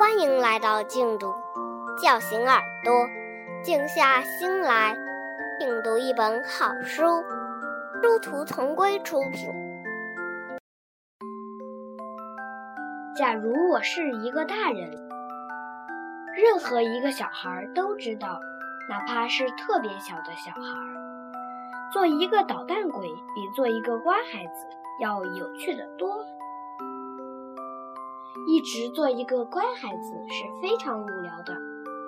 欢迎来到静读，叫醒耳朵，静下心来，静读一本好书。殊途同归出品。假如我是一个大人，任何一个小孩都知道，哪怕是特别小的小孩，做一个捣蛋鬼比做一个乖孩子要有趣的多。一直做一个乖孩子是非常无聊的，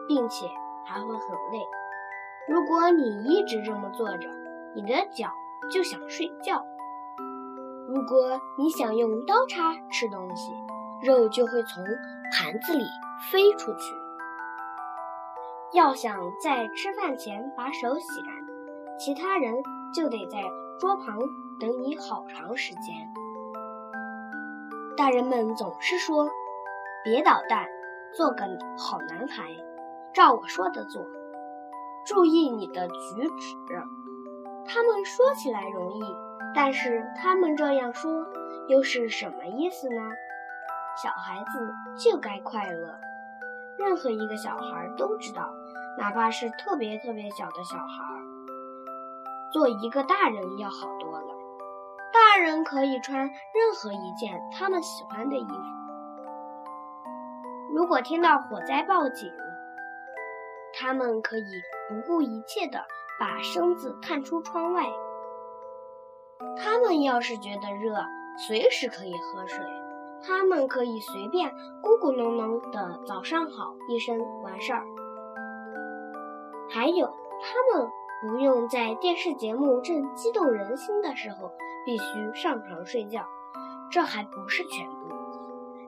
并且还会很累。如果你一直这么坐着，你的脚就想睡觉。如果你想用刀叉吃东西，肉就会从盘子里飞出去。要想在吃饭前把手洗干，其他人就得在桌旁等你好长时间。大人们总是说：“别捣蛋，做个好男孩，照我说的做，注意你的举止。”他们说起来容易，但是他们这样说又是什么意思呢？小孩子就该快乐。任何一个小孩都知道，哪怕是特别特别小的小孩，做一个大人要好多了。大人可以穿任何一件他们喜欢的衣服。如果听到火灾报警，他们可以不顾一切的把身子探出窗外。他们要是觉得热，随时可以喝水。他们可以随便咕咕哝哝的“早上好”一声完事儿。还有，他们不用在电视节目正激动人心的时候必须上床睡觉。这还不是全部，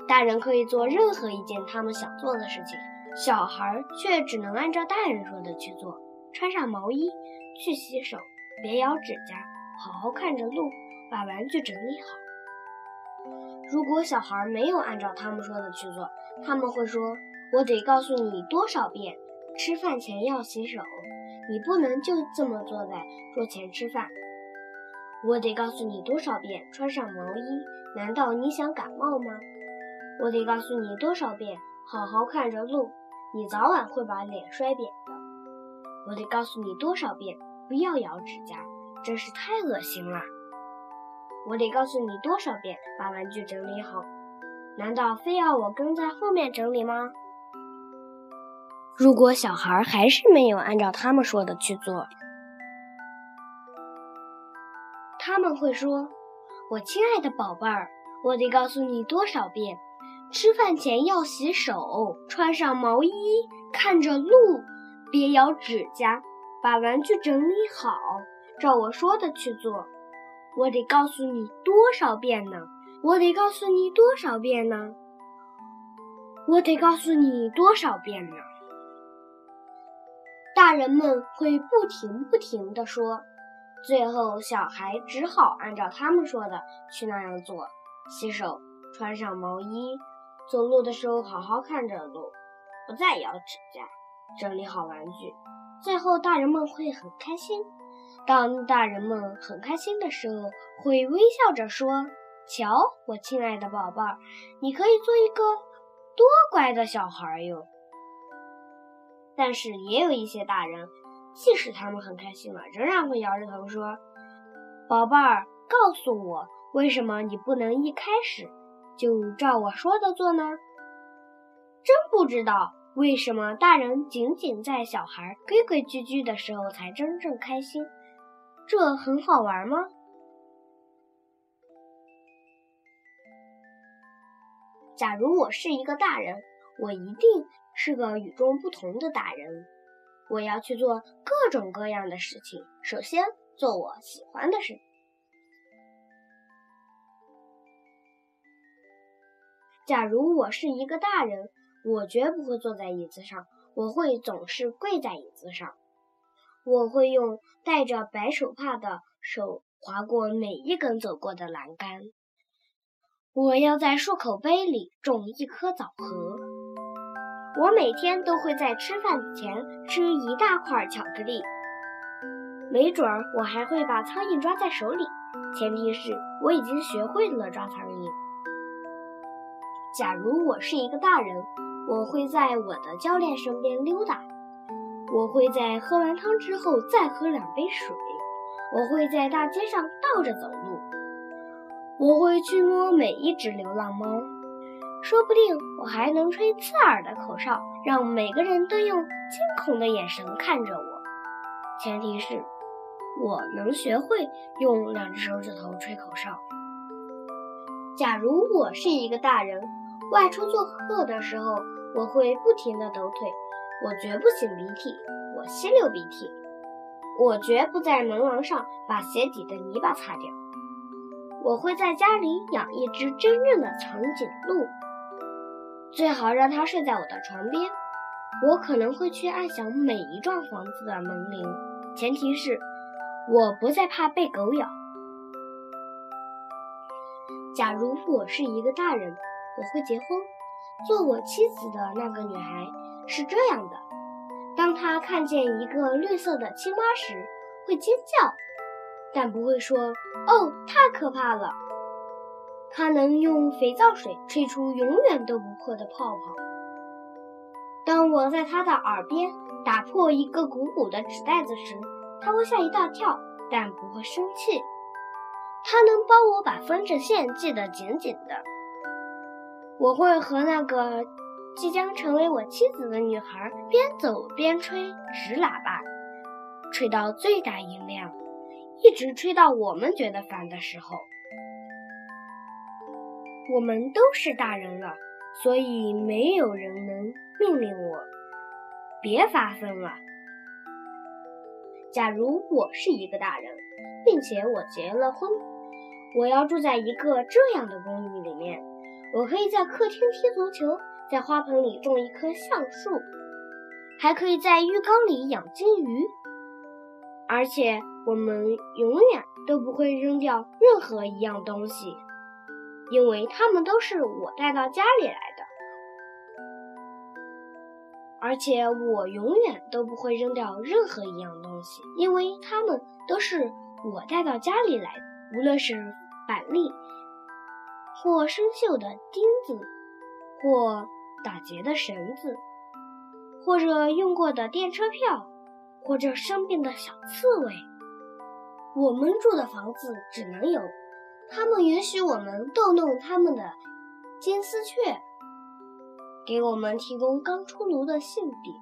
大人可以做任何一件他们想做的事情，小孩却只能按照大人说的去做：穿上毛衣，去洗手，别咬指甲，好好看着路，把玩具整理好。如果小孩没有按照他们说的去做，他们会说：“我得告诉你多少遍，吃饭前要洗手，你不能就这么坐在桌前吃饭。”我得告诉你多少遍，穿上毛衣，难道你想感冒吗？我得告诉你多少遍，好好看着路，你早晚会把脸摔扁的。我得告诉你多少遍，不要咬指甲，真是太恶心了。我得告诉你多少遍，把玩具整理好？难道非要我跟在后面整理吗？如果小孩还是没有按照他们说的去做，他们会说：“我亲爱的宝贝儿，我得告诉你多少遍，吃饭前要洗手，穿上毛衣，看着路，别咬指甲，把玩具整理好，照我说的去做。”我得告诉你多少遍呢？我得告诉你多少遍呢？我得告诉你多少遍呢？人们会不停不停地说，最后小孩只好按照他们说的去那样做：洗手，穿上毛衣，走路的时候好好看着路，不再咬指甲，整理好玩具。最后，大人们会很开心。当大人们很开心的时候，会微笑着说：“瞧，我亲爱的宝贝儿，你可以做一个多乖的小孩哟。”但是也有一些大人，即使他们很开心了，仍然会摇着头说：“宝贝儿，告诉我，为什么你不能一开始就照我说的做呢？”真不知道为什么大人仅仅在小孩规规矩矩的时候才真正开心。这很好玩吗？假如我是一个大人，我一定是个与众不同的大人。我要去做各种各样的事情。首先，做我喜欢的事。假如我是一个大人，我绝不会坐在椅子上，我会总是跪在椅子上。我会用戴着白手帕的手划过每一根走过的栏杆。我要在漱口杯里种一颗枣核。我每天都会在吃饭前吃一大块巧克力。没准儿我还会把苍蝇抓在手里，前提是我已经学会了抓苍蝇。假如我是一个大人，我会在我的教练身边溜达。我会在喝完汤之后再喝两杯水。我会在大街上倒着走路。我会去摸每一只流浪猫。说不定我还能吹刺耳的口哨，让每个人都用惊恐的眼神看着我。前提是，我能学会用两只手指头吹口哨。假如我是一个大人，外出做客的时候，我会不停地抖腿。我绝不擤鼻涕，我吸溜鼻涕。我绝不在门廊上把鞋底的泥巴擦掉。我会在家里养一只真正的长颈鹿。最好让他睡在我的床边。我可能会去按响每一幢房子的门铃，前提是我不再怕被狗咬。假如我是一个大人，我会结婚。做我妻子的那个女孩是这样的：当她看见一个绿色的青蛙时，会尖叫，但不会说“哦，太可怕了”。它能用肥皂水吹出永远都不破的泡泡。当我在它的耳边打破一个鼓鼓的纸袋子时，它会吓一大跳，但不会生气。它能帮我把风筝线系得紧紧的。我会和那个即将成为我妻子的女孩边走边吹纸喇叭，吹到最大音量，一直吹到我们觉得烦的时候。我们都是大人了，所以没有人能命令我别发疯了。假如我是一个大人，并且我结了婚，我要住在一个这样的公寓里面。我可以在客厅踢足球，在花盆里种一棵橡树，还可以在浴缸里养金鱼。而且我们永远都不会扔掉任何一样东西。因为他们都是我带到家里来的，而且我永远都不会扔掉任何一样东西，因为他们都是我带到家里来的。无论是板栗，或生锈的钉子，或打结的绳子，或者用过的电车票，或者生病的小刺猬，我们住的房子只能有。他们允许我们逗弄他们的金丝雀，给我们提供刚出炉的馅饼，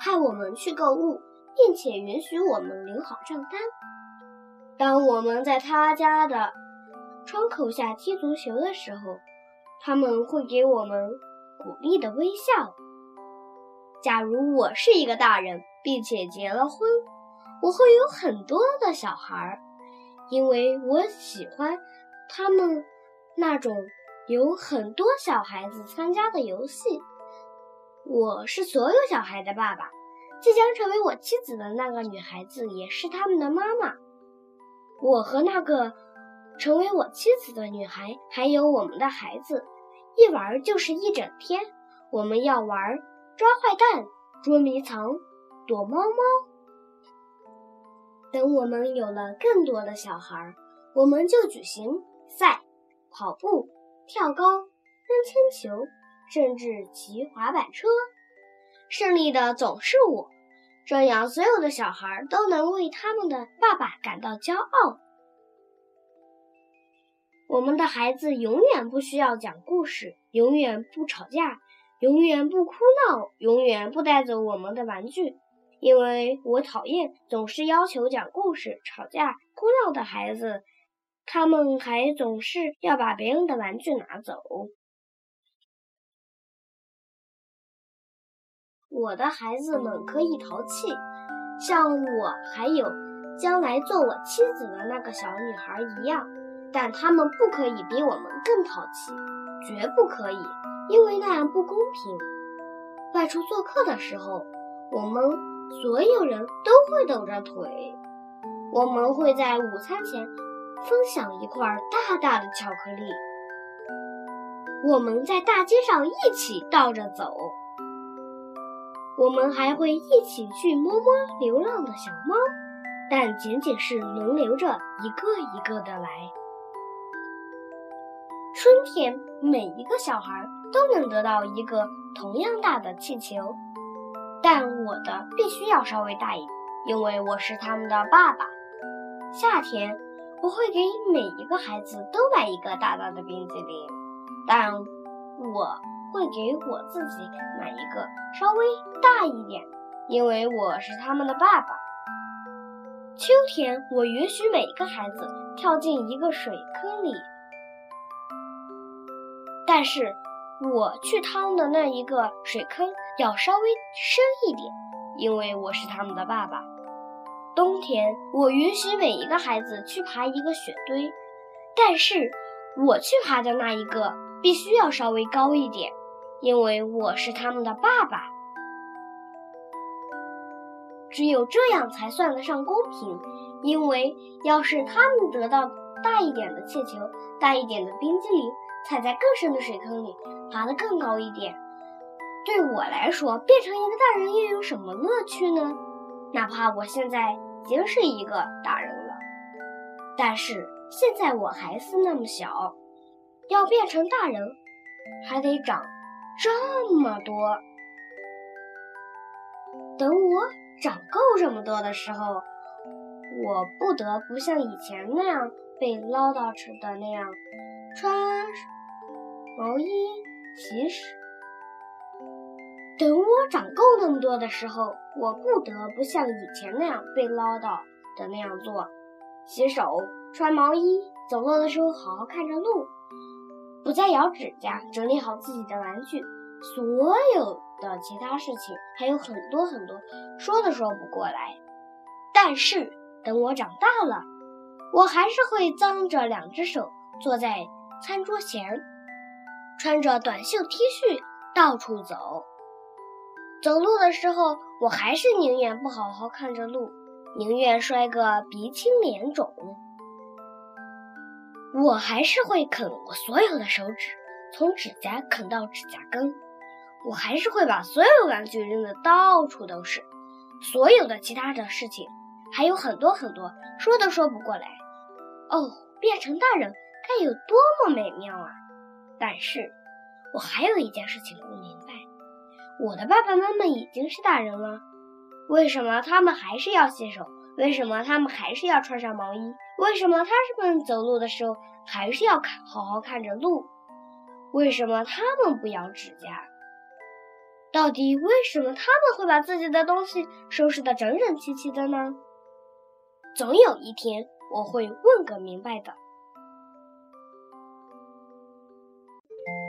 派我们去购物，并且允许我们留好账单。当我们在他家的窗口下踢足球的时候，他们会给我们鼓励的微笑。假如我是一个大人，并且结了婚，我会有很多的小孩儿。因为我喜欢他们那种有很多小孩子参加的游戏。我是所有小孩的爸爸，即将成为我妻子的那个女孩子也是他们的妈妈。我和那个成为我妻子的女孩还有我们的孩子，一玩就是一整天。我们要玩抓坏蛋、捉迷藏、躲猫猫。等我们有了更多的小孩，我们就举行赛、跑步、跳高、扔铅球，甚至骑滑板车。胜利的总是我，这样所有的小孩都能为他们的爸爸感到骄傲。我们的孩子永远不需要讲故事，永远不吵架，永远不哭闹，永远不带走我们的玩具。因为我讨厌总是要求讲故事、吵架、哭闹的孩子，他们还总是要把别人的玩具拿走。我的孩子们可以淘气，像我还有将来做我妻子的那个小女孩一样，但他们不可以比我们更淘气，绝不可以，因为那样不公平。外出做客的时候，我们。所有人都会抖着腿。我们会在午餐前分享一块大大的巧克力。我们在大街上一起倒着走。我们还会一起去摸摸流浪的小猫，但仅仅是轮流着一个一个的来。春天，每一个小孩都能得到一个同样大的气球，但我的必须要稍微大一点，因为我是他们的爸爸。夏天，我会给每一个孩子都买一个大大的冰激凌，但我会给我自己买一个稍微大一点，因为我是他们的爸爸。秋天，我允许每一个孩子跳进一个水坑里，但是我去趟的那一个水坑要稍微深一点，因为我是他们的爸爸。冬天，我允许每一个孩子去爬一个雪堆，但是我去爬的那一个必须要稍微高一点，因为我是他们的爸爸。只有这样才算得上公平，因为要是他们得到大一点的气球、大一点的冰激凌，踩在更深的水坑里，爬得更高一点，对我来说，变成一个大人又有什么乐趣呢？哪怕我现在已经是一个大人了，但是现在我还是那么小，要变成大人还得长这么多。等我长够这么多的时候，我不得不像以前那样被唠叨着的那样穿毛衣、洗屎。等我长够那么多的时候，我不得不像以前那样被唠叨的那样做：洗手、穿毛衣、走路的时候好好看着路，不再咬指甲，整理好自己的玩具。所有的其他事情还有很多很多，说都说不过来。但是等我长大了，我还是会脏着两只手坐在餐桌前，穿着短袖 T 恤到处走。走路的时候，我还是宁愿不好好看着路，宁愿摔个鼻青脸肿。我还是会啃我所有的手指，从指甲啃到指甲根。我还是会把所有玩具扔得到处都是。所有的其他的事情还有很多很多，说都说不过来。哦，变成大人该有多么美妙啊！但是，我还有一件事情不明。我的爸爸妈妈已经是大人了，为什么他们还是要洗手？为什么他们还是要穿上毛衣？为什么他们走路的时候还是要看好好看着路？为什么他们不咬指甲？到底为什么他们会把自己的东西收拾得整整齐齐的呢？总有一天我会问个明白的。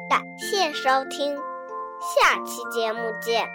感谢收听。下期节目见。